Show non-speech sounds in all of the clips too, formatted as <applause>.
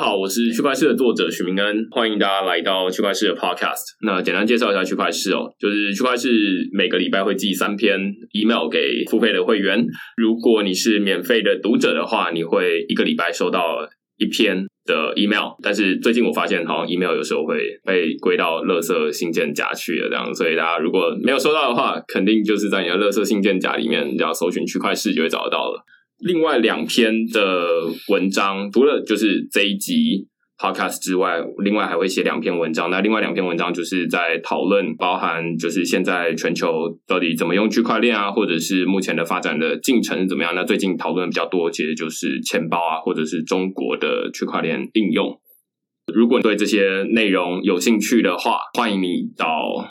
好，我是区块市的作者许明恩，欢迎大家来到区块市的 Podcast。那简单介绍一下区块市哦，就是区块市每个礼拜会寄三篇 email 给付费的会员。如果你是免费的读者的话，你会一个礼拜收到一篇的 email。但是最近我发现，好像 email 有时候会被归到垃圾信件夹去了，这样。所以大家如果没有收到的话，肯定就是在你的垃圾信件夹里面，你要搜寻区块市就会找得到了。另外两篇的文章，除了就是这一集 podcast 之外，另外还会写两篇文章。那另外两篇文章就是在讨论，包含就是现在全球到底怎么用区块链啊，或者是目前的发展的进程是怎么样？那最近讨论比较多，其实就是钱包啊，或者是中国的区块链应用。如果你对这些内容有兴趣的话，欢迎你到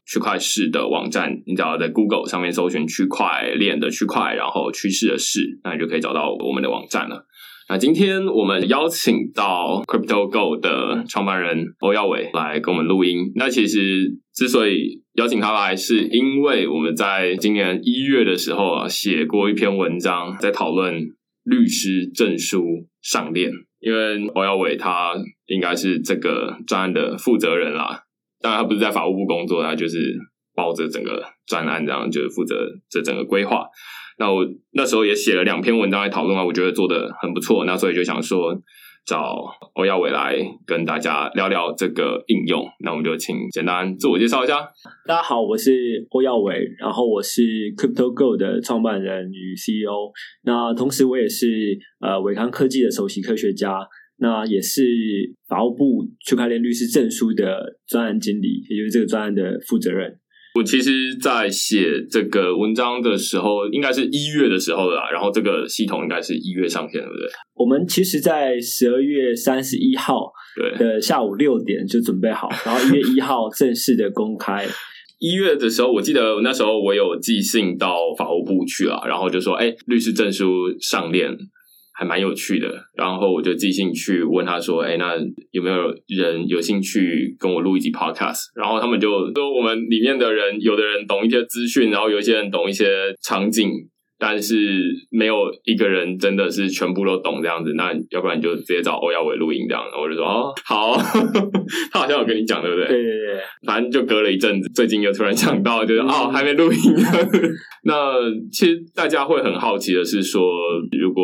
区块市的网站，你只要在 Google 上面搜寻区块链的区块，然后趋势的势，那你就可以找到我们的网站了。那今天我们邀请到 CryptoGo 的创办人欧耀伟来跟我们录音。那其实之所以邀请他来，是因为我们在今年一月的时候啊，写过一篇文章，在讨论律师证书上链。因为欧耀伟他应该是这个专案的负责人啦，当然他不是在法务部工作，他就是包着整个专案，这样就是负责这整个规划。那我那时候也写了两篇文章来讨论啊，我觉得做的很不错，那所以就想说。找欧耀伟来跟大家聊聊这个应用，那我们就请简单自我介绍一下。大家好，我是欧耀伟，然后我是 CryptoGo 的创办人与 CEO，那同时我也是呃伟康科技的首席科学家，那也是法务部区块链律师证书的专案经理，也就是这个专案的负责人。我其实，在写这个文章的时候，应该是一月的时候啦。然后这个系统应该是一月上线，对不对？我们其实，在十二月三十一号的下午六点就准备好，然后一月一号正式的公开。<laughs> 一月的时候，我记得那时候我有寄信到法务部去了，然后就说：“哎，律师证书上链。”还蛮有趣的，然后我就即兴去问他说：“哎，那有没有人有兴趣跟我录一集 podcast？” 然后他们就说：“我们里面的人，有的人懂一些资讯，然后有一些人懂一些场景。”但是没有一个人真的是全部都懂这样子，那要不然你就直接找欧耀伟录音这样。我就说哦，<laughs> 好，他好像有跟你讲对不对？对对对，反正就隔了一阵子，最近又突然想到，就是哦，还没录音。<laughs> 那其实大家会很好奇的是说，如果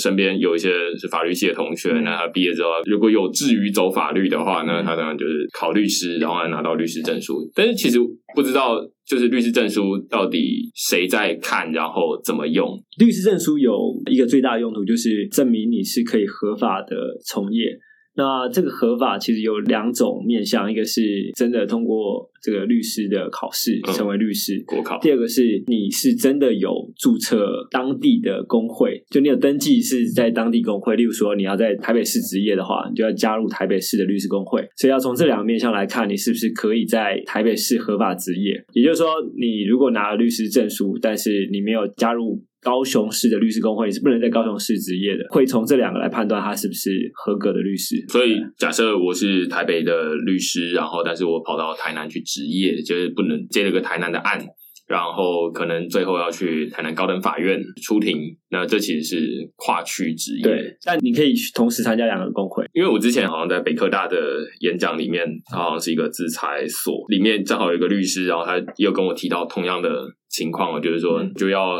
身边有一些是法律系的同学，那他毕业之后如果有志于走法律的话，那他当然就是考律师，然后拿到律师证书。但是其实不知道。就是律师证书到底谁在看，然后怎么用？律师证书有一个最大的用途，就是证明你是可以合法的从业。那这个合法其实有两种面向，一个是真的通过这个律师的考试成为律师国考，第二个是你是真的有注册当地的工会，就你有登记是在当地工会。例如说你要在台北市执业的话，你就要加入台北市的律师工会。所以要从这两个面向来看，你是不是可以在台北市合法执业？也就是说，你如果拿了律师证书，但是你没有加入。高雄市的律师工会是不能在高雄市执业的，会从这两个来判断他是不是合格的律师。所以，假设我是台北的律师，然后但是我跑到台南去执业，就是不能接了个台南的案，然后可能最后要去台南高等法院出庭，那这其实是跨区执业。对，但你可以同时参加两个工会，因为我之前好像在北科大的演讲里面，他好像是一个制裁所，里面正好有一个律师，然后他又跟我提到同样的情况，就是说就要。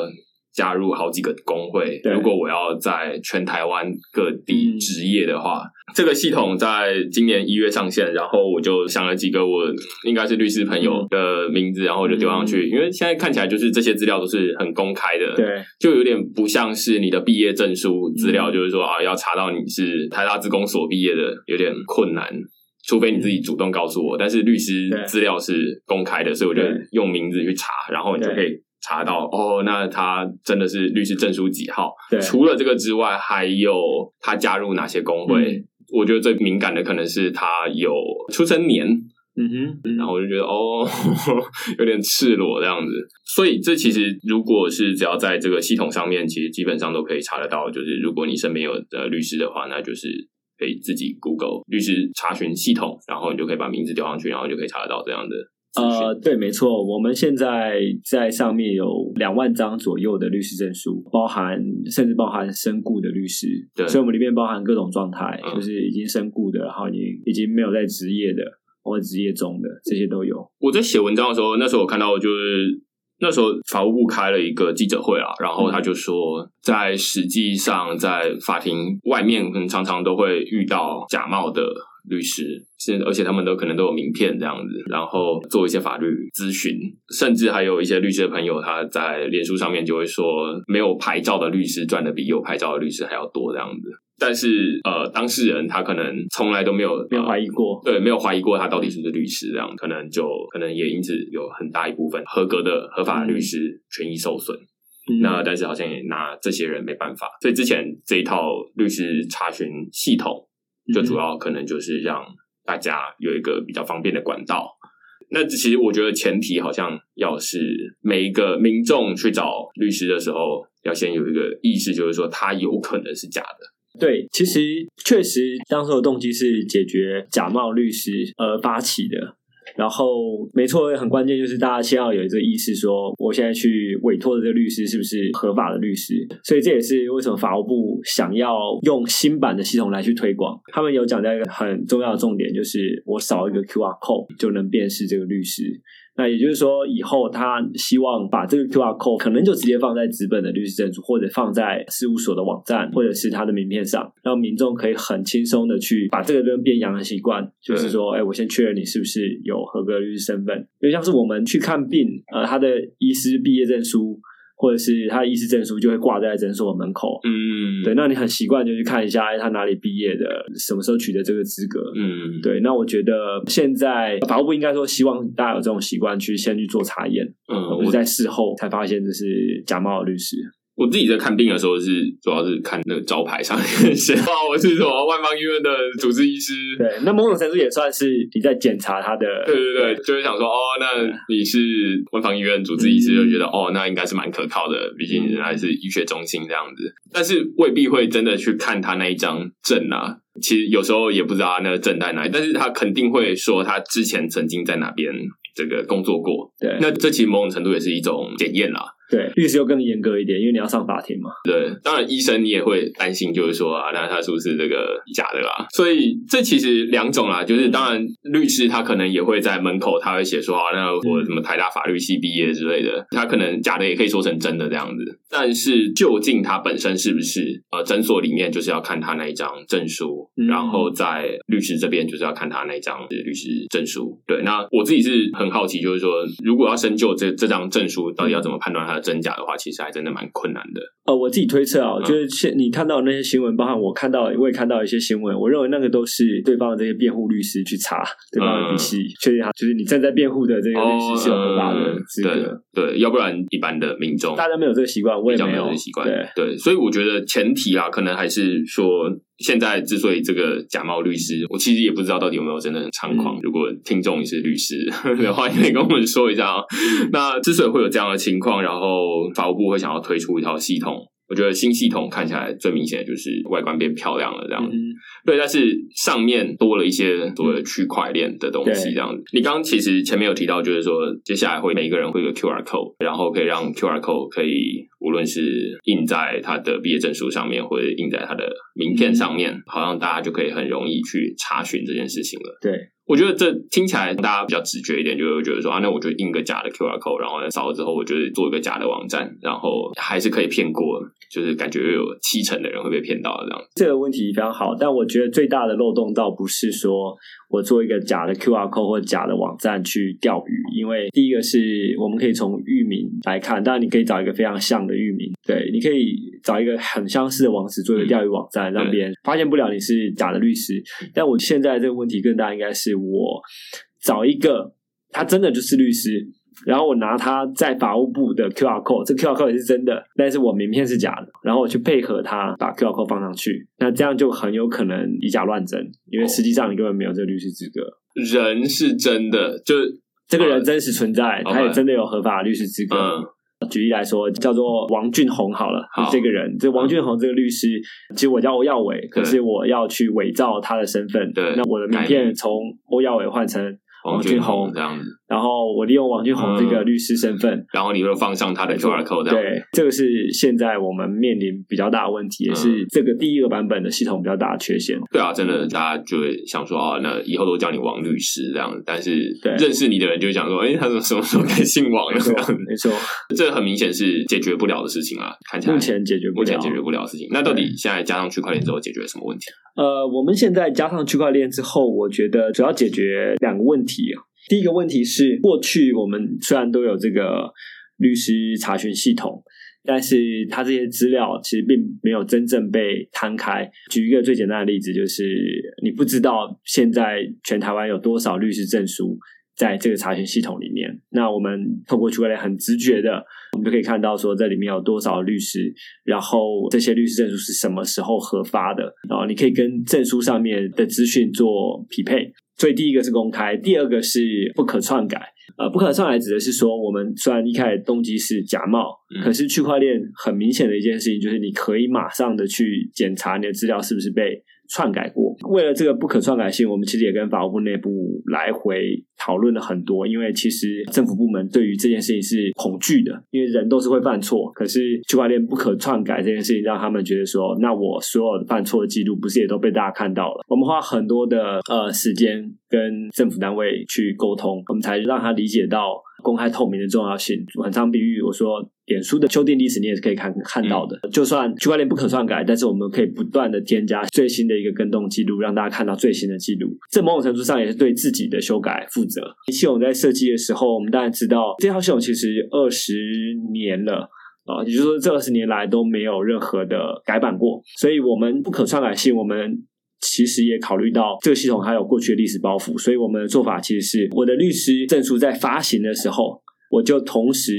加入好几个工会，如果我要在全台湾各地执业的话，这个系统在今年一月上线，然后我就想了几个我应该是律师朋友的名字，然后我就丢上去，因为现在看起来就是这些资料都是很公开的，对，就有点不像是你的毕业证书资料，就是说啊，要查到你是台大职工所毕业的有点困难，除非你自己主动告诉我，但是律师资料是公开的，所以我就用名字去查，然后你就可以。查到哦，那他真的是律师证书几号？除了这个之外，还有他加入哪些工会？我觉得最敏感的可能是他有出生年。嗯哼，然后我就觉得哦，<laughs> 有点赤裸这样子。所以这其实如果是只要在这个系统上面，其实基本上都可以查得到。就是如果你身边有的律师的话，那就是可以自己 Google 律师查询系统，然后你就可以把名字丢上去，然后就可以查得到这样的呃，对，没错，我们现在在上面有两万张左右的律师证书，包含甚至包含身故的律师，对。所以我们里面包含各种状态，嗯。就是已经身故的，然后已经已经没有在职业的或者职业中的，这些都有。我在写文章的时候，那时候我看到就是那时候法务部开了一个记者会啊，然后他就说，在实际上在法庭外面，可能常常都会遇到假冒的律师，是而且他们都可能都有名片这样子，然后做一些法律咨询，甚至还有一些律师的朋友，他在脸书上面就会说，没有牌照的律师赚的比有牌照的律师还要多这样子。但是呃，当事人他可能从来都没有没有呃怀疑过，对，没有怀疑过他到底是不是律师，这样可能就可能也因此有很大一部分合格的合法的律师权益受损。嗯那但是好像也拿这些人没办法，所以之前这一套律师查询系统，就主要可能就是让大家有一个比较方便的管道。那其实我觉得前提好像要是每一个民众去找律师的时候，要先有一个意识，就是说他有可能是假的。对，其实确实当时的动机是解决假冒律师而发起的。然后，没错，很关键就是大家先要有这个意识说我现在去委托的这个律师是不是合法的律师？所以这也是为什么法务部想要用新版的系统来去推广。他们有讲到一个很重要的重点，就是我扫一个 QR code 就能辨识这个律师。那也就是说，以后他希望把这个 QR code 可能就直接放在纸本的律师证书，或者放在事务所的网站，或者是他的名片上，让民众可以很轻松的去把这个跟变羊的习惯，就是说，哎，我先确认你是不是有合格律师身份，因为像是我们去看病，呃，他的医师毕业证书。或者是他的医师证书就会挂在诊所门口，嗯，对，那你很习惯就去看一下，哎，他哪里毕业的，什么时候取得这个资格，嗯，对，那我觉得现在法务部应该说希望大家有这种习惯，去先去做查验，嗯，我在事后才发现这是假冒的律师。我自己在看病的时候是主要是看那个招牌上面写哦，我是什么万方医院的主治医师。对，那某种程度也算是你在检查他的，对对对，就会想说哦，那你是万方医院主治医师，嗯就觉得哦，那应该是蛮可靠的，毕竟人还是医学中心这样子。但是未必会真的去看他那一张证啊。其实有时候也不知道他那个证在哪里，但是他肯定会说他之前曾经在哪边这个工作过。对那这其实某种程度也是一种检验啦。对，律师又更严格一点，因为你要上法庭嘛。对，当然医生你也会担心，就是说啊，那他是不是这个假的啦？所以这其实两种啦，就是当然律师他可能也会在门口他会写说啊，那我什么台大法律系毕业之类的，他可能假的也可以说成真的这样子。但是究竟他本身是不是呃诊所里面就是要看他那一张证书，嗯然后在律师这边就是要看他那一张律师证书。对，那我自己是很好奇，就是说如果要深究这这张证书到底要怎么判断它的真假的话，其实还真的蛮困难的。呃，我自己推测啊，嗯就是现你看到的那些新闻，包含我看到，我也看到一些新闻，我认为那个都是对方的这些辩护律师去查对方的语气，确定他就是你站在辩护的这个律师是有多大的资格。哦对对，要不然一般的民众大家没有这个习惯，我也没有这个习惯。对，对，所以我觉得前提啊，可能还是说，现在之所以这个假冒律师，我其实也不知道到底有没有真的很猖狂。嗯如果听众也是律师 <laughs> 的话，也可以跟我们说一下啊。那之所以会有这样的情况，然后法务部会想要推出一套系统。我觉得新系统看起来最明显的就是外观变漂亮了，这样子。嗯对，但是上面多了一些所谓的区块链的东西，对这样子。你刚刚其实前面有提到，就是说接下来会每一个人会有个 QR code，然后可以让 QR code 可以无论是印在他的毕业证书上面，或者印在他的名片上面，好像大家就可以很容易去查询这件事情了。对，我觉得这听起来大家比较直觉一点，就会觉得说啊，那我就印个假的 QR code，然后呢扫了之后，我就是做一个假的网站，然后还是可以骗过，就是感觉有七成的人会被骗到这样。这个问题非常好，但我觉得最大的漏洞倒不是说我做一个假的 QR code 或假的网站去钓鱼，因为第一个是我们可以从域名来看，当然你可以找一个非常像的域名，对，你可以找一个很相似的网址做一个钓鱼网站，让别人发现不了你是假的律师。但我现在这个问题更大，应该是我找一个他真的就是律师。然后我拿他在法务部的 QR code，这 QR code 也是真的，但是我名片是假的，然后我去配合他把 QR code 放上去，那这样就很有可能以假乱真，因为实际上你根本没有这个律师资格。人是真的，就这个人真实存在他也真的有合法的律师资格。嗯举例来说，叫做王俊宏好了，好这个人，这王俊宏这个律师，其实我叫欧耀伟，可是我要去伪造他的身份，对那我的名片从欧耀伟换成王俊宏这样子，然后我利用王俊宏这个律师身份，然后你又放上他的 QR code，这样对，这个是现在我们面临比较大的问题，也是这个第一个版本的系统比较大的缺陷。对啊，真的，大家就会想说啊，那以后都叫你王律师这样。但是认识你的人就会讲说，哎，他怎么什么时候改姓王这样，没错，这很明显是解决不了的事情啊，看起来目前解决不了。目前解决不了的事情。那到底现在加上区块链之后解决了什么问题？呃，我们现在加上区块链之后，我觉得主要解决两个问题啊。第一个问题是，过去我们虽然都有这个律师查询系统，但是它这些资料其实并没有真正被摊开。举一个最简单的例子，就是你不知道现在全台湾有多少律师证书在这个查询系统里面。那我们透过区块链很直觉的，我们就可以看到说这里面有多少律师，然后这些律师证书是什么时候核发的，然后你可以跟证书上面的资讯做匹配。所以第一个是公开，第二个是不可篡改。呃，不可篡改指的是说，我们虽然一开始动机是假冒，嗯可是区块链很明显的一件事情就是，你可以马上的去检查你的资料是不是被篡改过。为了这个不可篡改性，我们其实也跟法务部内部来回讨论了很多。因为其实政府部门对于这件事情是恐惧的，因为人都是会犯错，可是区块链不可篡改这件事情让他们觉得说，那我所有的犯错的记录不是也都被大家看到了？我们花很多的呃时间跟政府单位去沟通，我们才让他理解到。公开透明的重要性，很常比喻我说，脸书的修订历史你也是可以看看到的。就算区块链不可篡改，但是我们可以不断的添加最新的一个跟动记录，让大家看到最新的记录。这某种程度上也是对自己的修改负责。系统在设计的时候，我们当然知道这套系统其实二十年了。啊，也就是说，这二十年来都没有任何的改版过，所以我们不可篡改性，我们其实也考虑到这个系统还有过去的历史包袱，所以我们的做法其实是，我的律师证书在发行的时候，我就同时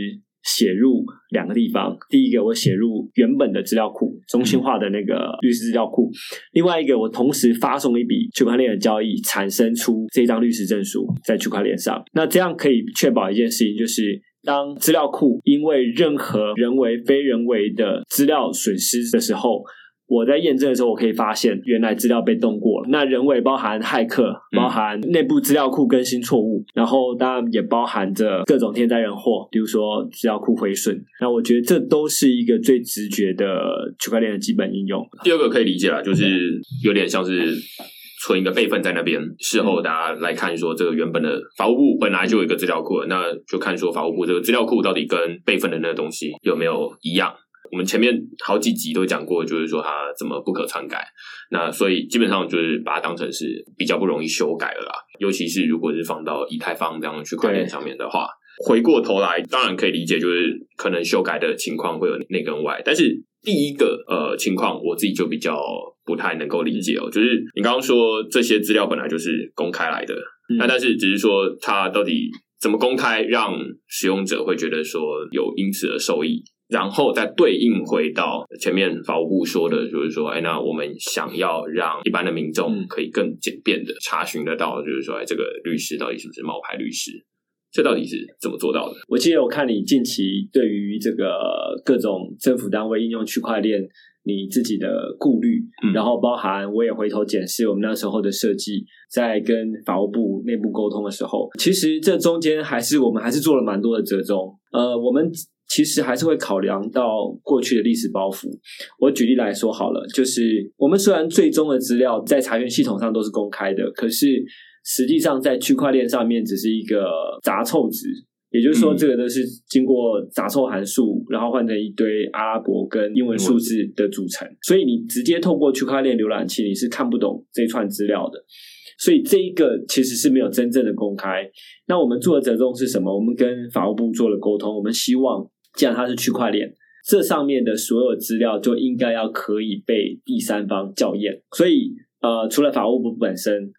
写入两个地方，第一个我写入原本的资料库，中心化的那个律师资料库；另外一个我同时发送一笔区块链的交易，产生出这张律师证书在区块链上。那这样可以确保一件事情，就是。当资料库因为任何人为、非人为的资料损失的时候，我在验证的时候，我可以发现原来资料被动过了。那人为包含骇客，包含内部资料库更新错误，然后当然也包含着各种天灾人祸，比如说资料库毁损。那我觉得这都是一个最直觉的区块链的基本应用。第二个可以理解了，就是有点像是。存一个备份在那边，事后大家来看说，这个原本的法务部本来就有一个资料库，那就看说法务部这个资料库到底跟备份的那个东西有没有一样。我们前面好几集都讲过，就是说它怎么不可篡改，那所以基本上就是把它当成是比较不容易修改了啦。尤其是如果是放到以太坊这样的区块链上面的话，回过头来当然可以理解，就是可能修改的情况会有内跟外，但是第一个呃情况，我自己就比较不太能够理解哦，就是你刚刚说这些资料本来就是公开来的，那、但是只是说它到底怎么公开，让使用者会觉得说有因此而受益。然后再对应回到前面法务部说的，就是说，哎，那我们想要让一般的民众可以更简便的查询得到，就是说，哎，这个律师到底是不是冒牌律师？这到底是怎么做到的？我记得我看你近期对于这个各种政府单位应用区块链，你自己的顾虑，嗯然后包含我也回头检视我们那时候的设计，在跟法务部内部沟通的时候，其实这中间还是我们还是做了蛮多的折中。呃，我们其实还是会考量到过去的历史包袱。我举例来说好了，就是我们虽然最终的资料在查询系统上都是公开的，可是实际上在区块链上面只是一个杂凑值。也就是说，嗯这个都是经过杂凑函数，然后换成一堆阿拉伯跟英文数字的组成，所以你直接透过区块链浏览器，你是看不懂这一串资料的。所以这一个其实是没有真正的公开。那我们做的折中是什么？我们跟法务部做了沟通，我们希望，既然它是区块链，这上面的所有资料就应该要可以被第三方校验。所以，呃，除了法务部本身，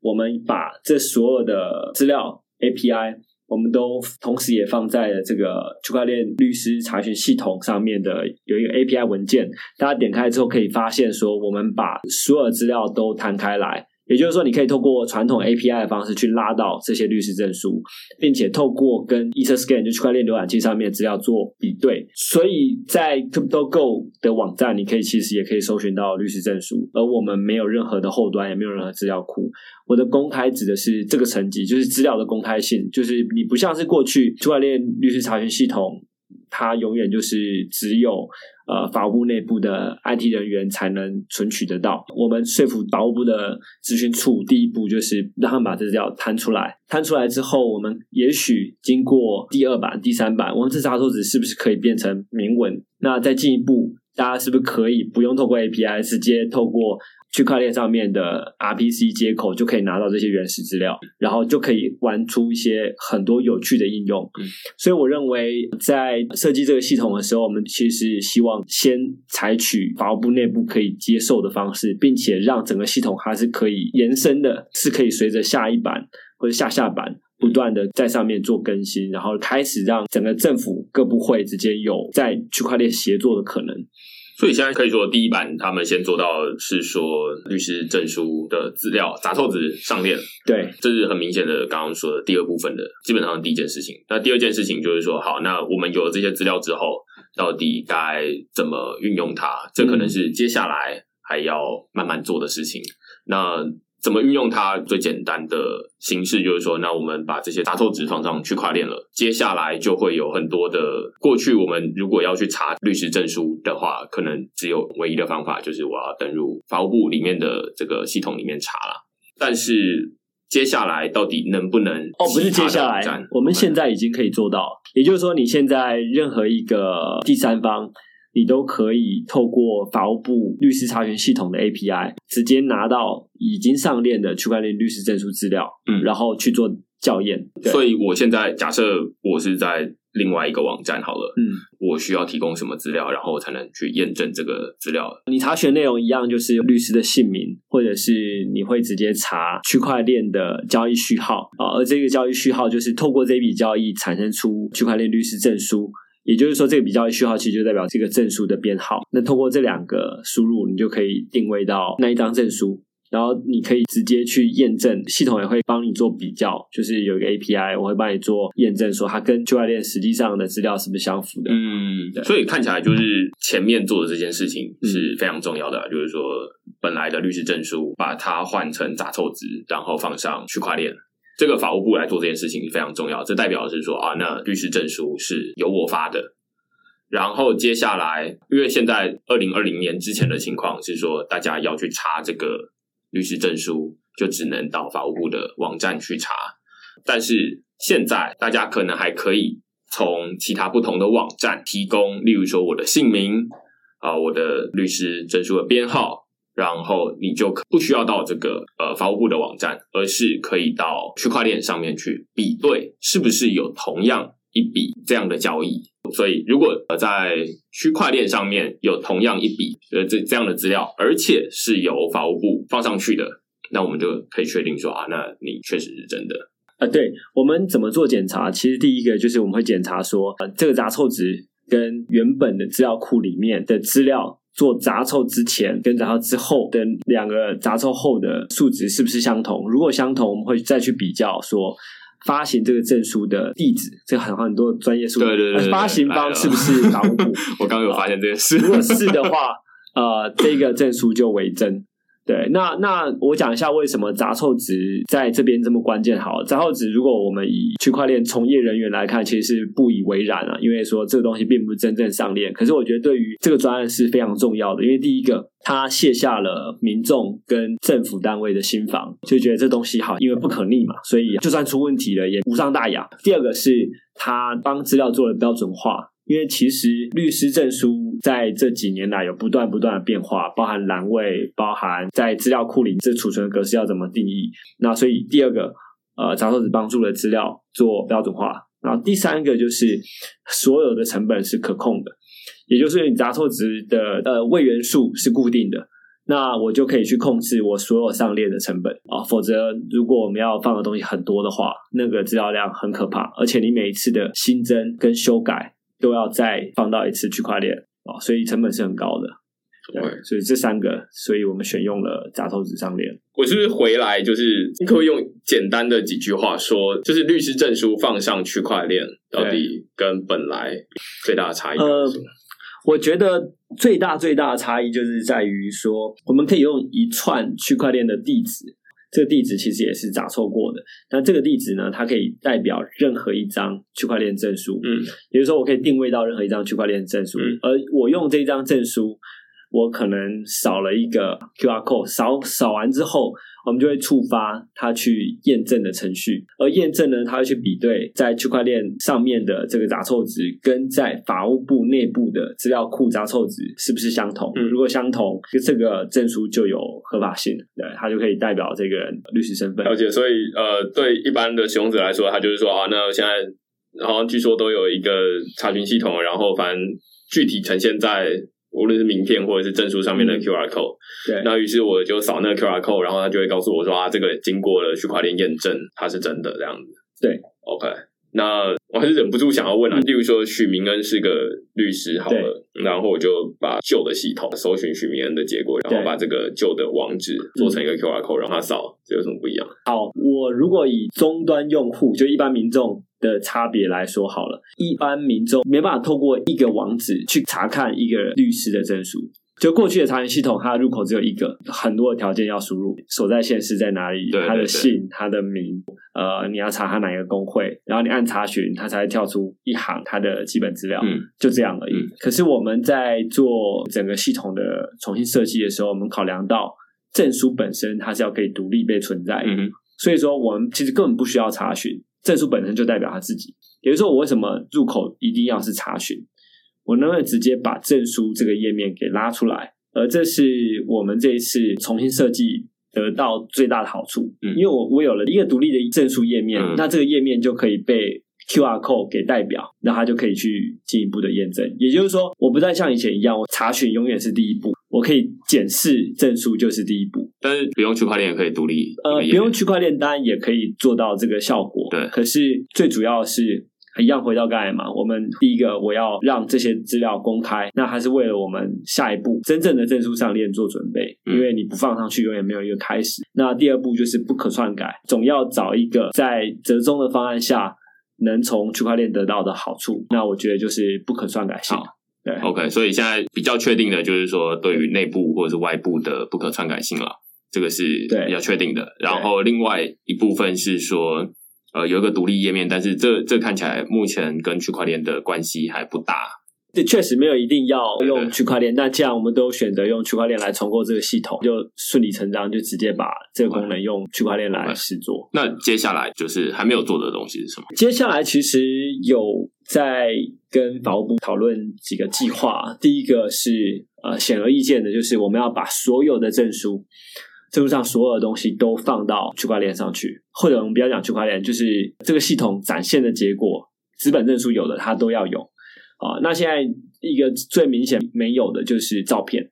我们把这所有的资料 API。我们都同时也放在了这个区块链律师查询系统上面的有一个 API 文件，大家点开之后可以发现说，我们把所有资料都摊开来，也就是说，你可以透过传统 API 的方式去拉到这些律师证书，并且透过跟 EtherScan 就区块链浏览器上面的资料做比对。所以在 CryptoGo 的网站，你可以其实也可以搜寻到律师证书，而我们没有任何的后端，也没有任何资料库。我的公开指的是这个层级，就是资料的公开性，就是你不像是过去区块链律师查询系统。它永远就是只有呃法务部内部的 IT 人员才能存取得到。我们说服法务部的咨询处，第一步就是让他们把这资料摊出来。摊出来之后，我们也许经过第二版、第三版，我们这查错纸是不是可以变成明文？那再进一步，大家是不是可以不用透过 API，直接透过？区块链上面的 RPC 接口就可以拿到这些原始资料，然后就可以玩出一些很多有趣的应用。所以我认为，在设计这个系统的时候，我们其实希望先采取法务部内部可以接受的方式，并且让整个系统还是可以延伸的，是可以随着下一版或者下下版不断的在上面做更新，然后开始让整个政府各部会之间有在区块链协作的可能。所以现在可以说，第一版他们先做到是说律师证书的资料杂凑纸上链，对，这是很明显的。刚刚说的第二部分的，基本上第一件事情。那第二件事情就是说，好，那我们有了这些资料之后，到底该怎么运用它？这可能是接下来还要慢慢做的事情。那。怎么运用它？最简单的形式就是说，那我们把这些杂凑值放上区块链了，接下来就会有很多的。过去我们如果要去查律师证书的话，可能只有唯一的方法就是我要登入法务部里面的这个系统里面查了。但是接下来到底能不能？哦，不是接下来，我们现在已经可以做到。也就是说，你现在任何一个第三方。你都可以透过法务部律师查询系统的 API，直接拿到已经上链的区块链律师证书资料，嗯，然后去做校验。所以，我现在假设我是在另外一个网站好了，嗯，我需要提供什么资料，然后才能去验证这个资料？你查询内容一样，就是律师的姓名，或者是你会直接查区块链的交易序号啊，而这个交易序号就是透过这笔交易产生出区块链律师证书。也就是说，这个比较序号其实就代表这个证书的编号。那通过这两个输入，你就可以定位到那一张证书，然后你可以直接去验证，系统也会帮你做比较，就是有一个 API，我会帮你做验证，说它跟区块链实际上的资料是不是相符的。嗯，所以看起来就是前面做的这件事情是非常重要的，就是说本来的律师证书把它换成杂凑值，然后放上区块链。这个法务部来做这件事情非常重要，这代表是说啊，那律师证书是由我发的。然后接下来，因为现在二零二零年之前的情况是说，大家要去查这个律师证书，就只能到法务部的网站去查。但是现在大家可能还可以从其他不同的网站提供，例如说我的姓名啊，我的律师证书的编号。然后你就不需要到这个呃法务部的网站，而是可以到区块链上面去比对，是不是有同样一笔这样的交易。所以如果在区块链上面有同样一笔呃这这样的资料，而且是由法务部放上去的，那我们就可以确定说啊，那你确实是真的。啊，对我们怎么做检查？其实第一个就是我们会检查说，这个杂凑值跟原本的资料库里面的资料。做杂凑之前跟杂凑之后的两个杂凑后的数值是不是相同？如果相同，我们会再去比较说发行这个证书的地址，这很很多专业术语。对对对，发行方是不是港务部？<laughs> 我刚刚有发现这件事。如果是的话，呃，这个证书就为真。对，那那我讲一下为什么杂凑值在这边这么关键。好，杂凑值如果我们以区块链从业人员来看，其实是不以为然啊，因为说这个东西并不是真正上链。可是我觉得对于这个专案是非常重要的，因为第一个，它卸下了民众跟政府单位的心防，就觉得这东西好，因为不可逆嘛，所以就算出问题了也无伤大雅。第二个是它帮资料做了标准化。因为其实律师证书在这几年来有不断不断的变化，包含栏位，包含在资料库里这储存格式要怎么定义。那所以第二个，呃，杂凑值帮助了资料做标准化。然后第三个就是所有的成本是可控的，也就是你杂凑值的呃位元数是固定的，那我就可以去控制我所有上列的成本啊。否则如果我们要放的东西很多的话，那个资料量很可怕，而且你每一次的新增跟修改。都要再放到一次区块链啊，所以成本是很高的。对对，所以这三个，所以我们选用了杂头纸上链。我是不是回来就是你可不可以用简单的几句话说，就是律师证书放上区块链到底跟本来最大的差异是呃什么？我觉得最大最大的差异就是在于说，我们可以用一串区块链的地址，这个地址其实也是杂错过的。那这个地址呢，它可以代表任何一张区块链证书，嗯也就是说，我可以定位到任何一张区块链证书，嗯而我用这张证书，我可能扫了一个 QR code，扫扫完之后，我们就会触发它去验证的程序，而验证呢，它会去比对在区块链上面的这个杂凑值跟在法务部内部的资料库杂凑值是不是相同？嗯如果相同，这个证书就有合法性，对，它就可以代表这个人律师身份。而且，所以呃，对一般的使用者来说，他就是说啊，那现在好像据说都有一个查询系统，然后反正具体呈现在无论是名片或者是证书上面的嗯。QR code，、对，那于是我就扫那个 QR code，然后他就会告诉我说啊，这个经过了区块链验证，它是真的这样子。对，OK。那我还是忍不住想要问啊，例如说许明恩是个律师好了，然后我就把旧的系统搜寻许明恩的结果，然后把这个旧的网址做成一个 QR code 让他扫，这有什么不一样？好，我如果以终端用户就一般民众的差别来说好了，一般民众没办法透过一个网址去查看一个律师的证书。就过去的查询系统，它的入口只有一个，很多的条件要输入，所在县市在哪里，他的姓、他的名，呃，你要查他哪一个工会，然后你按查询，它才会跳出一行他的基本资料，嗯，就这样而已。嗯可是我们在做整个系统的重新设计的时候，我们考量到证书本身它是要可以独立被存在的，嗯，所以说我们其实根本不需要查询，证书本身就代表他自己。也就是说，我为什么入口一定要是查询？我能不能直接把证书这个页面给拉出来？而这是我们这一次重新设计得到最大的好处，嗯因为我我有了一个独立的证书页面，嗯那这个页面就可以被 QR code 给代表，那他就可以去进一步的验证。也就是说，我不再像以前一样，我查询永远是第一步，我可以检视证书就是第一步。但是不用区块链也可以独立，呃，不用区块链当然也可以做到这个效果。对可是最主要是。一样回到刚才嘛，我们第一个我要让这些资料公开，那还是为了我们下一步真正的证书上链做准备，嗯因为你不放上去，永远没有一个开始。那第二步就是不可篡改，总要找一个在折中的方案下能从区块链得到的好处。那我觉得就是不可篡改性好。对 OK，所以现在比较确定的就是说，对于内部或者是外部的不可篡改性了，这个是对比较确定的。然后另外一部分是说，呃，有一个独立页面，但是这这看起来目前跟区块链的关系还不大。这确实没有一定要用区块链，那既然我们都选择用区块链来重构这个系统，就顺理成章就直接把这个功能用区块链来试做。那接下来就是还没有做的东西是什么？接下来其实有在跟法务部讨论几个计划，第一个是呃显而易见的，就是我们要把所有的证书。证书上所有的东西都放到区块链上去，或者我们不要讲区块链，就是这个系统展现的结果，资本证书有的它都要有。啊，那现在一个最明显没有的就是照片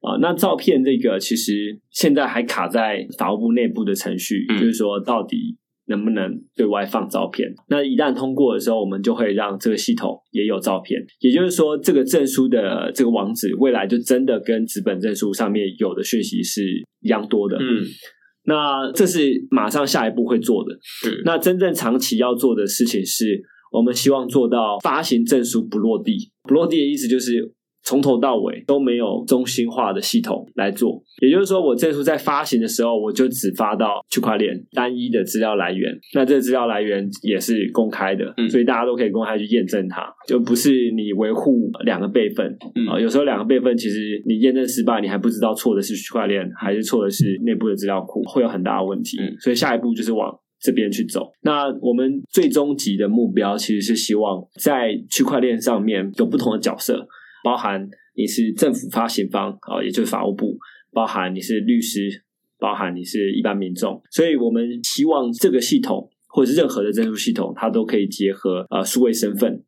啊。那照片这个其实现在还卡在法务部内部的程序，嗯就是说到底能不能对外放照片？那一旦通过的时候，我们就会让这个系统也有照片。也就是说，这个证书的这个网址未来就真的跟纸本证书上面有的讯息是一样多的。嗯那这是马上下一步会做的。嗯那真正长期要做的事情是，我们希望做到发行证书不落地。不落地的意思就是从头到尾都没有中心化的系统来做。也就是说，我证书在发行的时候，我就只发到区块链单一的资料来源。那这个资料来源也是公开的，嗯所以大家都可以公开去验证它，就不是你维护两个备份。嗯啊、有时候两个备份其实你验证失败，你还不知道错的是区块链还是错的是内部的资料库，会有很大的问题。嗯所以下一步就是往这边去走。那我们最终极的目标其实是希望在区块链上面有不同的角色，包含你是政府发行方啊、也就是法务部，包含你是律师，包含你是一般民众。所以我们希望这个系统或者是任何的证书系统，它都可以结合呃数位身份。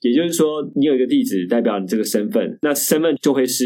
也就是说，你有一个地址代表你这个身份，那身份就会是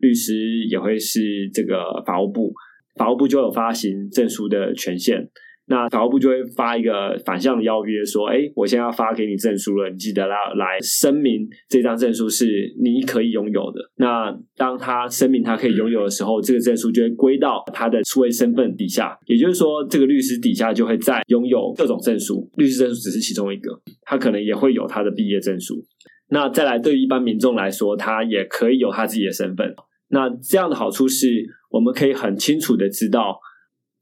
律师，也会是这个法务部，法务部就有发行证书的权限。那法务部就会发一个反向的邀约，说：“哎，我现在要发给你证书了，你记得来来声明这张证书是你可以拥有的。”那当他声明他可以拥有的时候，这个证书就会归到他的出位身份底下。也就是说，这个律师底下就会在拥有各种证书，律师证书只是其中一个，他可能也会有他的毕业证书。那再来，对于一般民众来说，他也可以有他自己的身份。那这样的好处是，我们可以很清楚的知道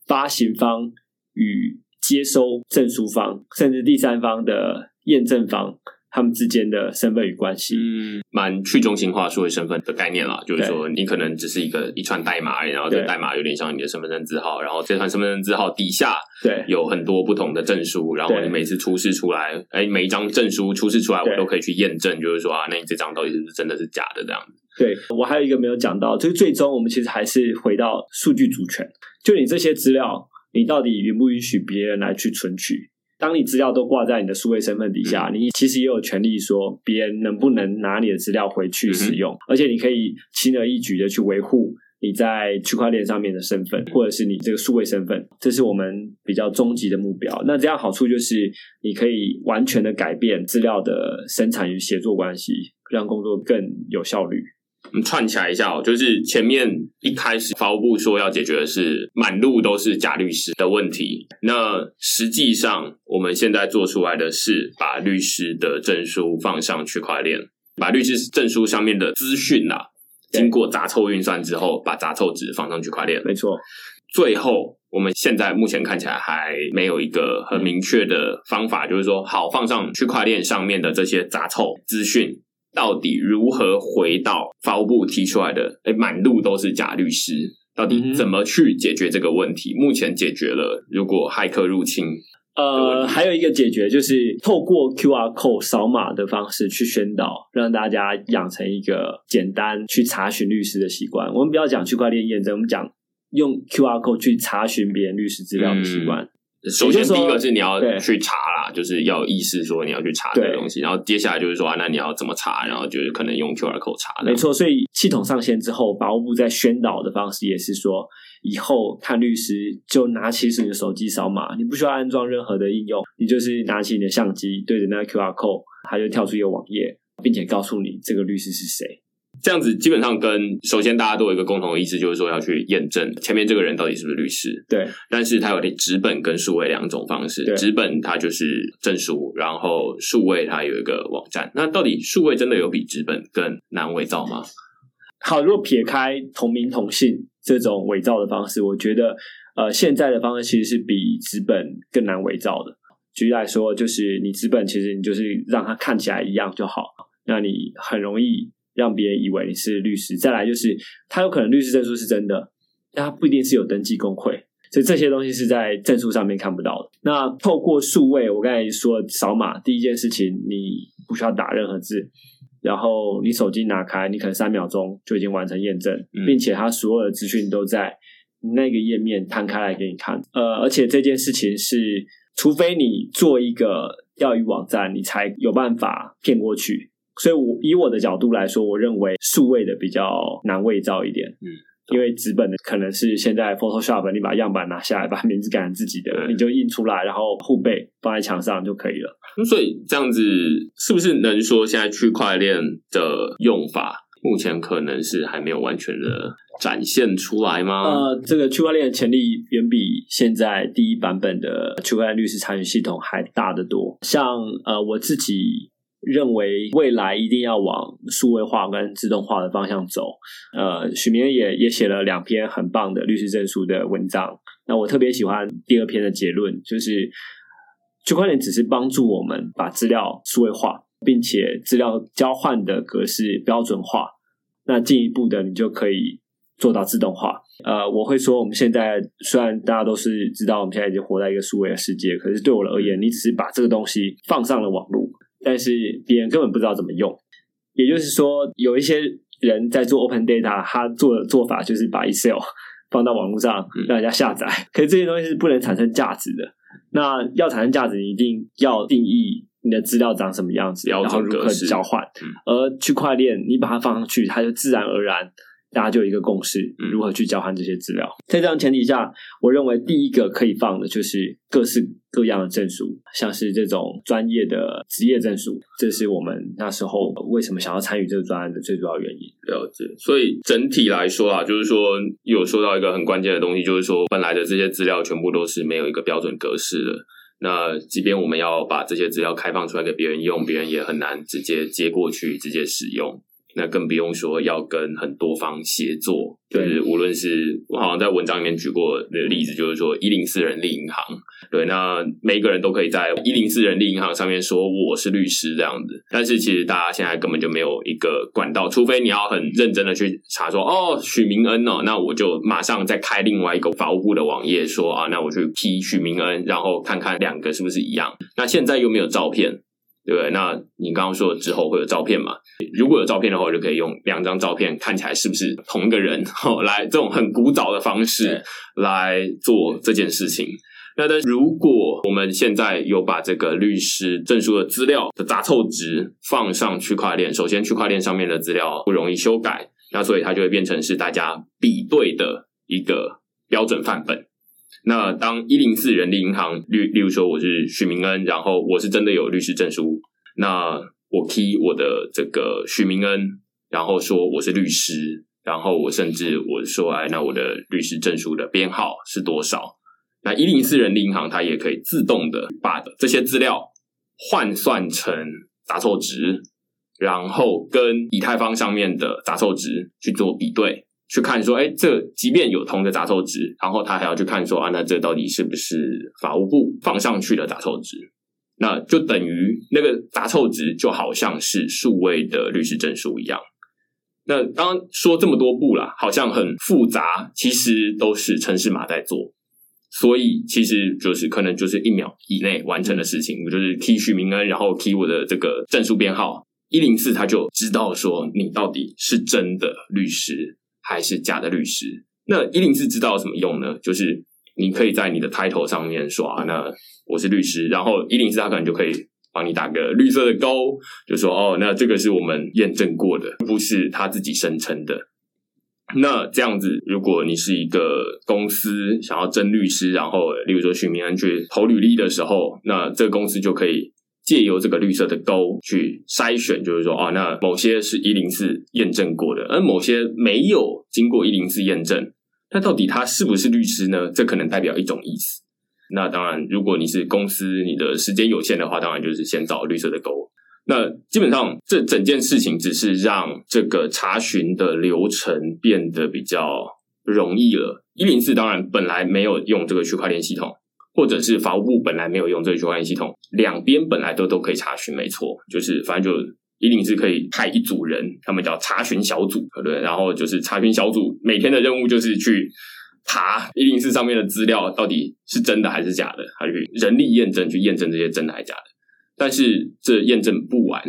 发行方。与接收证书方，甚至第三方的验证方，他们之间的身份与关系，嗯，蛮去中心化数位身份的概念啦。就是说，你可能只是一个一串代码，然后这个代码有点像你的身份证字号，然后这串身份证字号底下，对，有很多不同的证书，然后你每次出示出来，哎，每一张证书出示出来，我都可以去验证，就是说啊，那你这张到底是不是真的是假的这样子？对我还有一个没有讲到，就是最终我们其实还是回到数据主权，就你这些资料。你到底允不允许别人来去存取？当你资料都挂在你的数位身份底下，你其实也有权利说别人能不能拿你的资料回去使用，而且你可以轻而易举的去维护你在区块链上面的身份，或者是你这个数位身份，这是我们比较终极的目标。那这样好处就是你可以完全的改变资料的生产与协作关系，让工作更有效率。我们串起来一下哦，就是前面一开始法务部说要解决的是满路都是假律师的问题，那实际上我们现在做出来的是把律师的证书放上区块链，把律师证书上面的资讯啊，经过杂凑运算之后，把杂凑值放上区块链。没错，最后我们现在目前看起来还没有一个很明确的方法，就是说好放上区块链上面的这些杂凑资讯。到底如何回到法务部提出来的？哎，满路都是假律师，到底怎么去解决这个问题？目前解决了，如果骇客入侵，呃，还有一个解决就是透过 QR code 扫码的方式去宣导，让大家养成一个简单去查询律师的习惯。我们不要讲区块链验证，我们讲用 QR code 去查询别人律师资料的习惯。首先，第一个是你要去查啦，就是要意识说你要去查这个东西。然后接下来就是说啊，那你要怎么查？然后就是可能用 QR code 查。没错，所以系统上线之后，法务部在宣导的方式也是说，以后看律师就拿起你的手机扫码，你不需要安装任何的应用，你就是拿起你的相机对着那个 QR code，它就跳出一个网页，并且告诉你这个律师是谁。这样子基本上跟首先大家都有一个共同的意思，就是说要去验证前面这个人到底是不是律师。对，但是他有纸本跟数位两种方式。纸本它就是证书，然后数位它有一个网站。那到底数位真的有比纸本更难伪造吗？好，如果撇开同名同姓这种伪造的方式，我觉得呃现在的方式其实是比纸本更难伪造的。举例来说，就是你纸本其实你就是让它看起来一样就好，那你很容易。让别人以为你是律师，再来就是他有可能律师证书是真的，但他不一定是有登记工会，所以这些东西是在证书上面看不到的。那透过数位，我刚才说扫码，第一件事情你不需要打任何字，然后你手机拿开，你可能三秒钟就已经完成验证，并且他所有的资讯都在那个页面摊开来给你看。呃，而且这件事情是，除非你做一个钓鱼网站，你才有办法骗过去。所以，我以我的角度来说，我认为数位的比较难伪造一点。嗯，因为纸本的可能是现在 Photoshop，你把样板拿下来，把名字改成自己的，你就印出来，然后护背放在墙上就可以了。所以这样子是不是能说现在区块链的用法目前可能是还没有完全的展现出来吗？呃，这个区块链的潜力远比现在第一版本的区块链律师参与系统还大得多。像呃，我自己。认为未来一定要往数位化跟自动化的方向走。呃，许明也也写了两篇很棒的律师证书的文章。那我特别喜欢第二篇的结论，就是区块链只是帮助我们把资料数位化，并且资料交换的格式标准化。那进一步的，你就可以做到自动化。呃，我会说，我们现在虽然大家都是知道我们现在已经活在一个数位的世界，可是对我而言，你只是把这个东西放上了网络。但是别人根本不知道怎么用，也就是说，有一些人在做 open data，他做的做法就是把 Excel 放到网络上让人家下载，可是这些东西是不能产生价值的。那要产生价值，你一定要定义你的资料长什么样子，然后如何交换。而区块链，你把它放上去，它就自然而然大家就有一个共识嗯，如何去交换这些资料。在这样前提下，我认为第一个可以放的就是各式各样的证书，像是这种专业的职业证书，这是我们那时候为什么想要参与这个专案的最主要原因。了解，所以整体来说啊，就是说有说到一个很关键的东西，就是说本来的这些资料全部都是没有一个标准格式的。那即便我们要把这些资料开放出来给别人用，别人也很难直接接过去直接使用。那更不用说要跟很多方协作，就是无论是我好像在文章里面举过的例子，就是说一零四人力银行，对，那每一个人都可以在一零四人力银行上面说我是律师这样子，但是其实大家现在根本就没有一个管道，除非你要很认真的去查说哦许明恩哦，那我就马上再开另外一个法务部的网页说啊，那我去批许明恩，然后看看两个是不是一样。那现在又没有照片。对不对？那你刚刚说之后会有照片嘛？如果有照片的话，我就可以用两张照片看起来是不是同一个人，哦，来这种很古早的方式来做这件事情。那但如果我们现在有把这个律师证书的资料的杂凑值放上区块链，首先区块链上面的资料不容易修改，那所以它就会变成是大家比对的一个标准范本。那当一零四人力银行，例例如说我是许明恩，然后我是真的有律师证书，那我 key 我的这个许明恩，然后说我是律师，然后我甚至我说，哎，那我的律师证书的编号是多少？那一零四人力银行它也可以自动的把这些资料换算成杂凑值，然后跟以太坊上面的杂凑值去做比对，去看说，哎，这即便有同的杂凑值，然后他还要去看说啊，那这到底是不是法务部放上去的杂凑值？那就等于那个杂凑值就好像是数位的律师证书一样。那刚刚说这么多步啦，好像很复杂，其实都是城市码在做。所以其实就是可能就是一秒以内完成的事情，我就是 key 许明恩，然后 key 我的这个证书编号一零四，他就知道说你到底是真的律师还是假的律师。那一零四知道有什么用呢？就是你可以在你的 title 上面说啊，那我是律师，然后一零四他可能就可以帮你打个绿色的勾，就说哦，那这个是我们验证过的，不是他自己声称的。那这样子，如果你是一个公司想要争律师，然后例如说许明安去投履历的时候，那这个公司就可以借由这个绿色的勾去筛选，就是说，啊，那某些是一零四验证过的，而某些没有经过一零四验证，那到底他是不是律师呢？这可能代表一种意思。那当然，如果你是公司，你的时间有限的话，当然就是先找绿色的勾。那基本上，这整件事情只是让这个查询的流程变得比较容易了。一零四当然本来没有用这个区块链系统，或者是法务部本来没有用这个区块链系统，两边本来都都可以查询，没错，就是反正就一零四可以派一组人，他们叫查询小组，对不对？然后就是查询小组每天的任务就是去查一零四上面的资料到底是真的还是假的，还是人力验证去验证这些真的还是假的。但是这验证不完，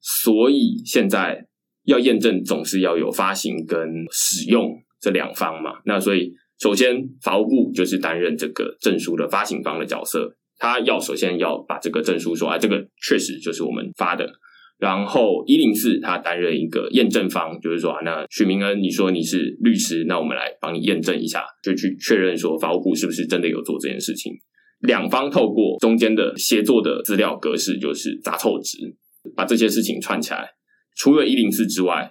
所以现在要验证总是要有发行跟使用这两方嘛。那所以首先法务部就是担任这个证书的发行方的角色，他要首先要把这个证书说啊，这个确实就是我们发的。然后一零四他担任一个验证方，就是说啊，那许明恩你说你是律师，那我们来帮你验证一下，就去确认说法务部是不是真的有做这件事情。两方透过中间的协作的资料格式，就是杂凑值，把这些事情串起来。除了一零四之外，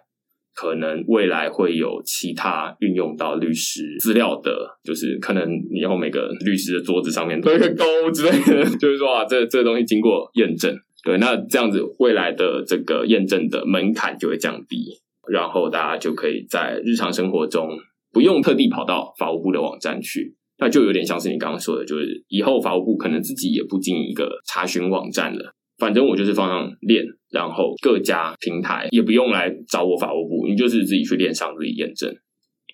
可能未来会有其他运用到律师资料的，就是可能以后每个律师的桌子上面都有个勾之类的，就是说啊，这这东西经过验证，对，那这样子未来的这个验证的门槛就会降低，然后大家就可以在日常生活中不用特地跑到法务部的网站去。那就有点像是你刚刚说的，就是以后法务部可能自己也不经营一个查询网站了，反正我就是放上链，然后各家平台也不用来找我法务部，你就是自己去链上自己验证。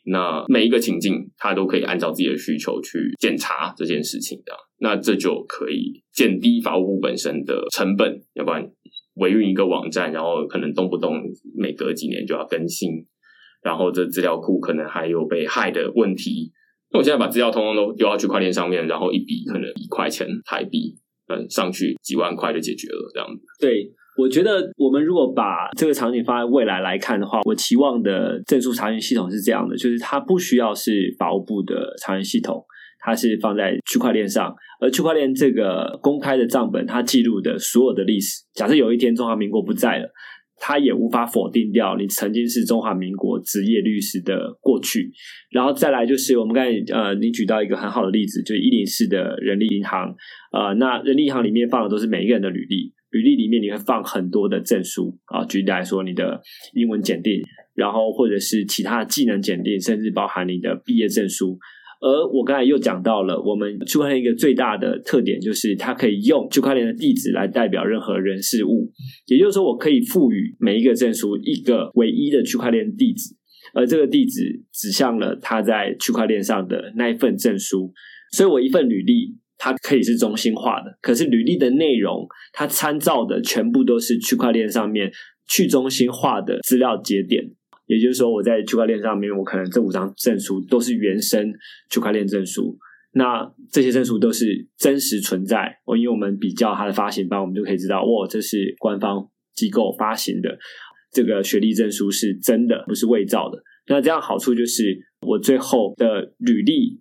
那每一个情境，它都可以按照自己的需求去检查这件事情的，那这就可以减低法务部本身的成本，要不然维运一个网站，然后可能动不动每隔几年就要更新，然后这资料库可能还有被害的问题。那我现在把资料通通都丢到区块链上面，然后一笔可能一块钱台币，嗯，上去几万块就解决了，这样子。对，我觉得我们如果把这个场景放在未来来看的话，我期望的证书查询系统是这样的，就是它不需要是法务部的查询系统，它是放在区块链上，而区块链这个公开的账本，它记录的所有的历史，假设有一天中华民国不在了。它也无法否定掉你曾经是中华民国职业律师的过去，然后再来就是我们刚才呃，你举到一个很好的例子，就是一零四的人力银行，呃，那人力银行里面放的都是每一个人的履历，履历里面你会放很多的证书啊，举例来说，你的英文检定，然后或者是其他技能检定，甚至包含你的毕业证书。而我刚才又讲到了，我们区块链一个最大的特点就是它可以用区块链的地址来代表任何人事物，也就是说，我可以赋予每一个证书一个唯一的区块链地址，而这个地址指向了它在区块链上的那一份证书。所以我一份履历，它可以是中心化的，可是履历的内容，它参照的全部都是区块链上面去中心化的资料节点。也就是说，我在区块链上面，我可能这五张证书都是原生区块链证书。那这些证书都是真实存在。我因为我们比较它的发行方，我们就可以知道，哇，这是官方机构发行的这个学历证书是真的，不是伪造的。那这样好处就是，我最后的履历，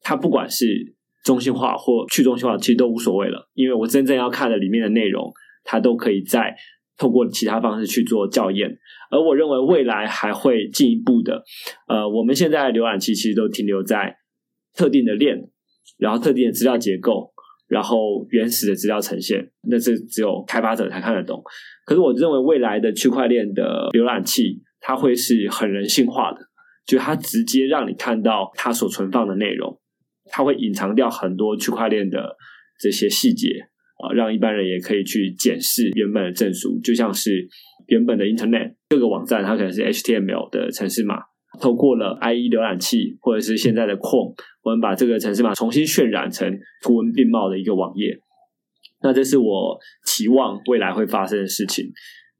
它不管是中心化或去中心化，其实都无所谓了，因为我真正要看的里面的内容，它都可以在。透过其他方式去做校验，而我认为未来还会进一步的。呃，我们现在浏览器其实都停留在特定的链，然后特定的资料结构，然后原始的资料呈现，那是只有开发者才看得懂。可是我认为未来的区块链的浏览器，它会是很人性化的，就它直接让你看到它所存放的内容，它会隐藏掉很多区块链的这些细节。啊，让一般人也可以去检视原本的证书，就像是原本的 Internet 各个网站，它可能是 HTML 的程式码，透过了 IE 浏览器或者是现在的 Chrome，我们把这个程式码重新渲染成图文并茂的一个网页。那这是我期望未来会发生的事情。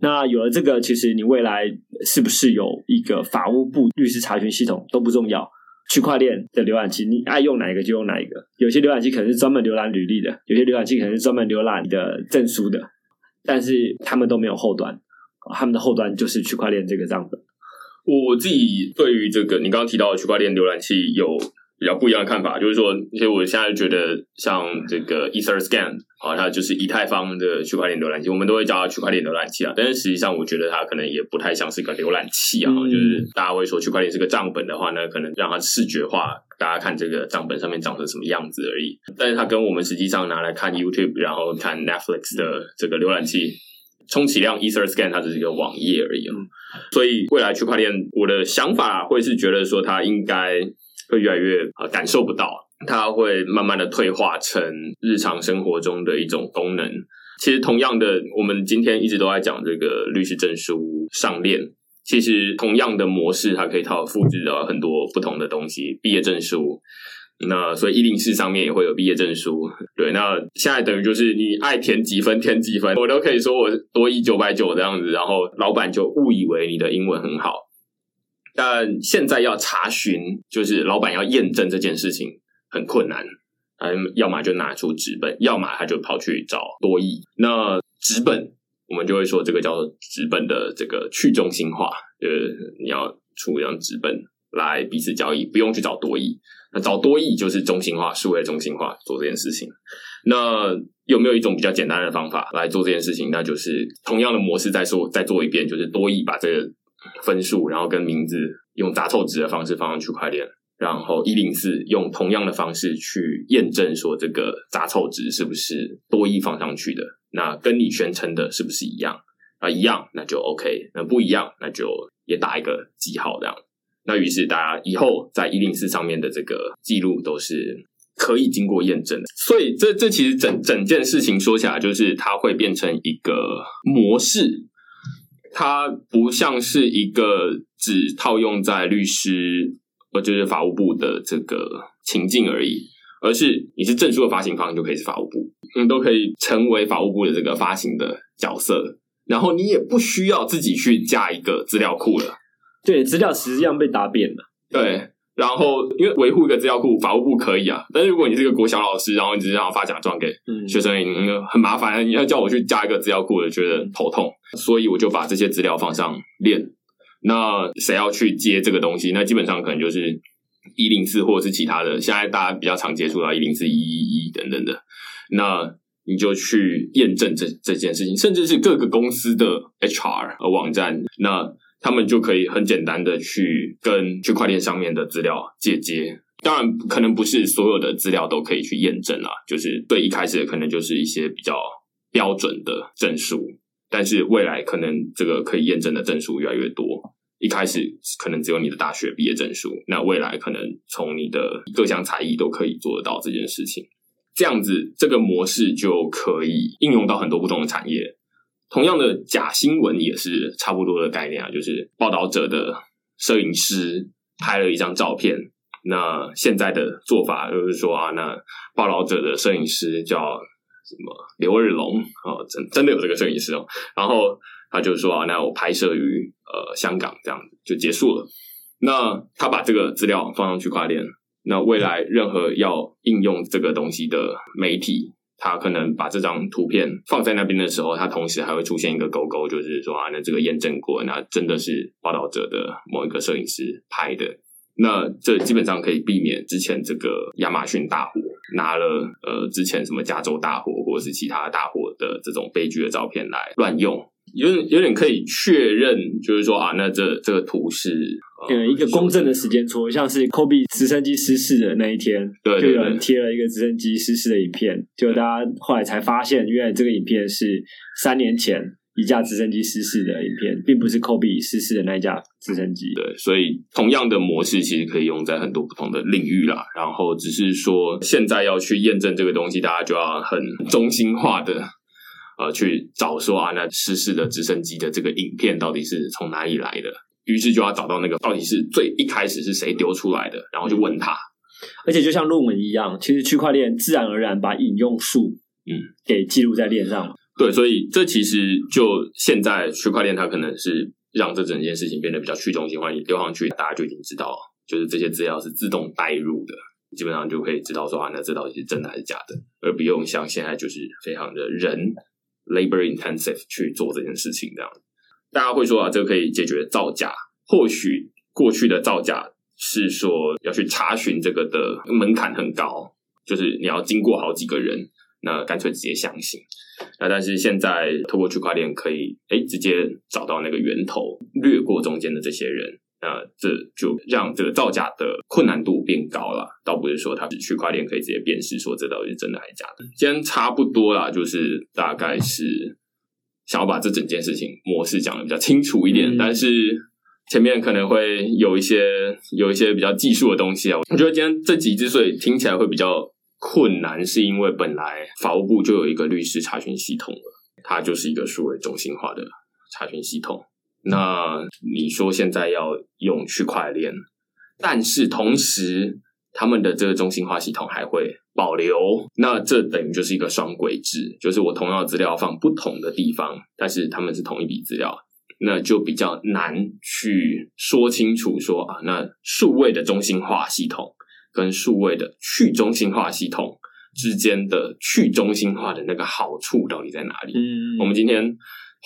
那有了这个，其实你未来是不是有一个法务部律师查询系统都不重要。区块链的浏览器，你爱用哪一个就用哪一个。有些浏览器可能是专门浏览履历的，有些浏览器可能是专门浏览你的证书的，但是他们都没有后端，他们的后端就是区块链这个账本。我自己对于这个你刚刚提到的区块链浏览器有。比较不一样的看法，就是说，其实我现在觉得像这个 EtherScan 啊，它就是以太坊的区块链浏览器，我们都会叫它区块链浏览器啊。但是实际上，我觉得它可能也不太像是一个浏览器啊。就是大家会说区块链是个账本的话呢，可能让它视觉化，大家看这个账本上面长成什么样子而已。但是它跟我们实际上拿来看 YouTube，然后看 Netflix 的这个浏览器，充其量 EtherScan 它只是一个网页而已。所以未来区块链，我的想法会是觉得说它应该。会越来越啊感受不到，它会慢慢的退化成日常生活中的一种功能。其实同样的，我们今天一直都在讲这个律师证书上链，其实同样的模式，它可以套复制到很多不同的东西。毕业证书，那所以一零四上面也会有毕业证书。对，那现在等于就是你爱填几分填几分，我都可以说我多一九百九这样子，然后老板就误以为你的英文很好。但现在要查询，就是老板要验证这件事情很困难，嗯，要么就拿出纸本，要么他就跑去找多义。那纸本，我们就会说这个叫做纸本的这个去中心化，就是你要出一张纸本来彼此交易，不用去找多义。那找多义就是中心化，数位中心化做这件事情。那有没有一种比较简单的方法来做这件事情？那就是同样的模式再说再做一遍，就是多义把这个。分数，然后跟名字用杂凑值的方式放上区块链，然后一零四用同样的方式去验证说这个杂凑值是不是多一放上去的，那跟你宣称的是不是一样啊？一样那就 OK，那不一样那就也打一个记号这样。那于是大家以后在一零四上面的这个记录都是可以经过验证的。所以这这其实整整件事情说起来，就是它会变成一个模式。它不像是一个只套用在律师，呃就是法务部的这个情境而已，而是你是证书的发行方，你就可以是法务部，你都可以成为法务部的这个发行的角色，然后你也不需要自己去架一个资料库了。对，资料实际上被答辩了。对，然后因为维护一个资料库，法务部可以啊，但是如果你是一个国小老师，然后你只是想发奖状给嗯学生，嗯很麻烦，你要叫我去加一个资料库，我就觉得头痛，所以我就把这些资料放上链。那谁要去接这个东西？那基本上可能就是一零四或者是其他的，现在大家比较常接触到一零四、一一一等等的。那你就去验证这这件事情，甚至是各个公司的 HR 呃网站，那他们就可以很简单的去跟区块链上面的资料借接。当然，可能不是所有的资料都可以去验证啊，就是最一开始可能就是一些比较标准的证书，但是未来可能这个可以验证的证书越来越多。一开始可能只有你的大学毕业证书，那未来可能从你的各项才艺都可以做得到这件事情。这样子，这个模式就可以应用到很多不同的产业。同样的，假新闻也是差不多的概念啊，就是报道者的摄影师拍了一张照片，那现在的做法就是说啊，那报道者的摄影师叫什么刘日龙哦，真真的有这个摄影师哦，然后他就说啊，那我拍摄于呃香港，这样子就结束了。那他把这个资料放上去跨链。那未来任何要应用这个东西的媒体，他可能把这张图片放在那边的时候，它同时还会出现一个勾勾，就是说啊，那这个验证过，那真的是报道者的某一个摄影师拍的。那这基本上可以避免之前这个亚马逊大火拿了呃之前什么加州大火或者是其他大火的这种悲剧的照片来乱用，有点有点可以确认，就是说啊，那这这个图是呃一个公正的时间戳，像是 Kobe 直升机失事的那一天，对对就有人贴了一个直升机失事的影片，就大家后来才发现，原来这个影片是三年前一架直升机失事的影片，并不是 Kobe 失事的那一架直升机。对，所以同样的模式其实可以用在很多不同的领域啦。然后只是说，现在要去验证这个东西，大家就要很中心化的呃去找说啊，那失事的直升机的这个影片到底是从哪里来的？于是就要找到那个到底是最一开始是谁丢出来的，然后就问他。而且就像论文一样，其实区块链自然而然把引用数嗯给记录在链上嘛。对，所以这其实就现在区块链它可能是让这整件事情变得比较去中心化，你丢上去，大家就已经知道，就是这些资料是自动带入的，基本上就可以知道说啊，那这到底是真的还是假的，而不用像现在就是非常的人 labor intensive 去做这件事情这样。大家会说啊，这个可以解决造假，或许过去的造假是说要去查询这个的门槛很高，就是你要经过好几个人，那干脆直接相信。那但是现在透过区块链可以哎直接找到那个源头，略过中间的这些人，那这就让这个造假的困难度变高了。倒不是说它是区块链可以直接辨识说这到底是真的还是假的。今天差不多啦，就是大概是想要把这整件事情模式讲的比较清楚一点，嗯但是。前面可能会有一些有一些比较技术的东西啊，我觉得今天这集之所以听起来会比较困难，是因为本来法务部就有一个律师查询系统了，它就是一个数位中心化的查询系统。那你说现在要用区块链，但是同时他们的这个中心化系统还会保留，那这等于就是一个双轨制，就是我同样的资料放不同的地方，但是他们是同一笔资料。那就比较难去说清楚说啊，那数位的中心化系统跟数位的去中心化系统之间的去中心化的那个好处到底在哪里？嗯我们今天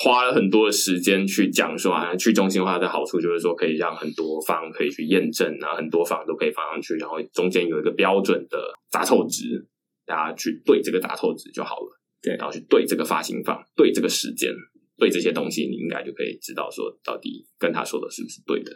花了很多的时间去讲说啊，去中心化的好处就是说可以让很多方可以去验证啊，很多方都可以放上去，然后中间有一个标准的杂凑值，大家去对这个杂凑值就好了。对然后去对这个发行方，对这个时间，对这些东西，你应该就可以知道说到底跟他说的是不是对的。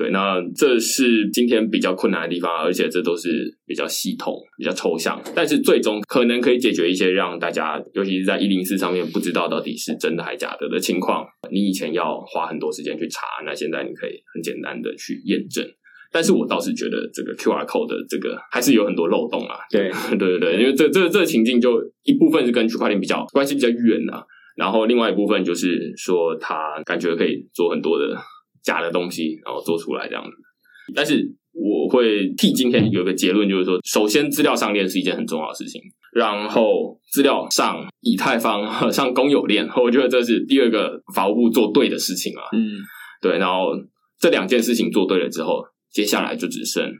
对，那这是今天比较困难的地方，而且这都是比较系统、比较抽象，但是最终可能可以解决一些让大家，尤其是在一零四上面不知道到底是真的还假的的情况。你以前要花很多时间去查，那现在你可以很简单的去验证。但是我倒是觉得这个 QR code 的这个还是有很多漏洞啊。<laughs> 对对对对，因为这这这个情境就一部分是跟区块链比较关系比较远啊，然后另外一部分就是说它感觉可以做很多的假的东西，然后做出来这样子。但是我会替今天有一个结论，就是说，首先资料上链是一件很重要的事情，然后资料上以太坊上公有链，我觉得这是第二个法务部做对的事情啊。嗯，对，然后这两件事情做对了之后，接下来就只剩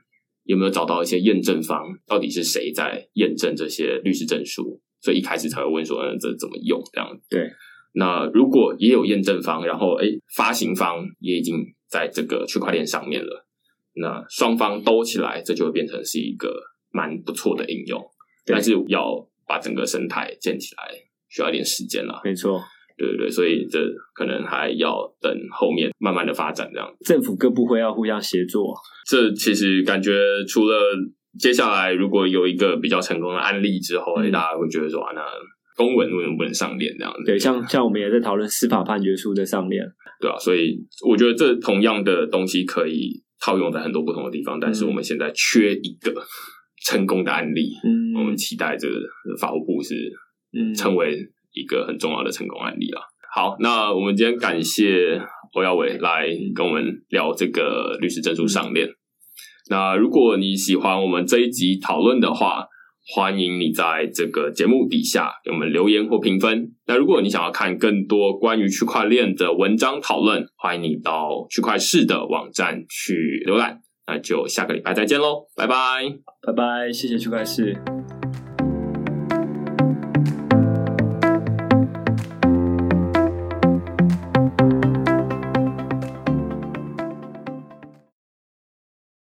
有没有找到一些验证方，到底是谁在验证这些律师证书？所以一开始才会问说，嗯，这怎么用？这样对。那如果也有验证方，然后哎，发行方也已经在这个区块链上面了，那双方兜起来，这就会变成是一个蛮不错的应用。但是要把整个生态建起来，需要一点时间了。没错。对对对，所以这可能还要等后面慢慢的发展这样。政府各部会要互相协作。这其实感觉除了接下来如果有一个比较成功的案例之后，大家会觉得说啊，那公文能不能上链这样子？对，像像我们也在讨论司法判决书的上链。对啊，所以我觉得这同样的东西可以套用在很多不同的地方，但是我们现在缺一个成功的案例。嗯，我们期待这个法务部是嗯成为。一个很重要的成功案例啊！好，那我们今天感谢欧耀伟来跟我们聊这个律师证书上链。那如果你喜欢我们这一集讨论的话，欢迎你在这个节目底下给我们留言或评分。那如果你想要看更多关于区块链的文章讨论，欢迎你到区块市的网站去浏览。那就下个礼拜再见喽，拜拜，拜拜，谢谢区块市。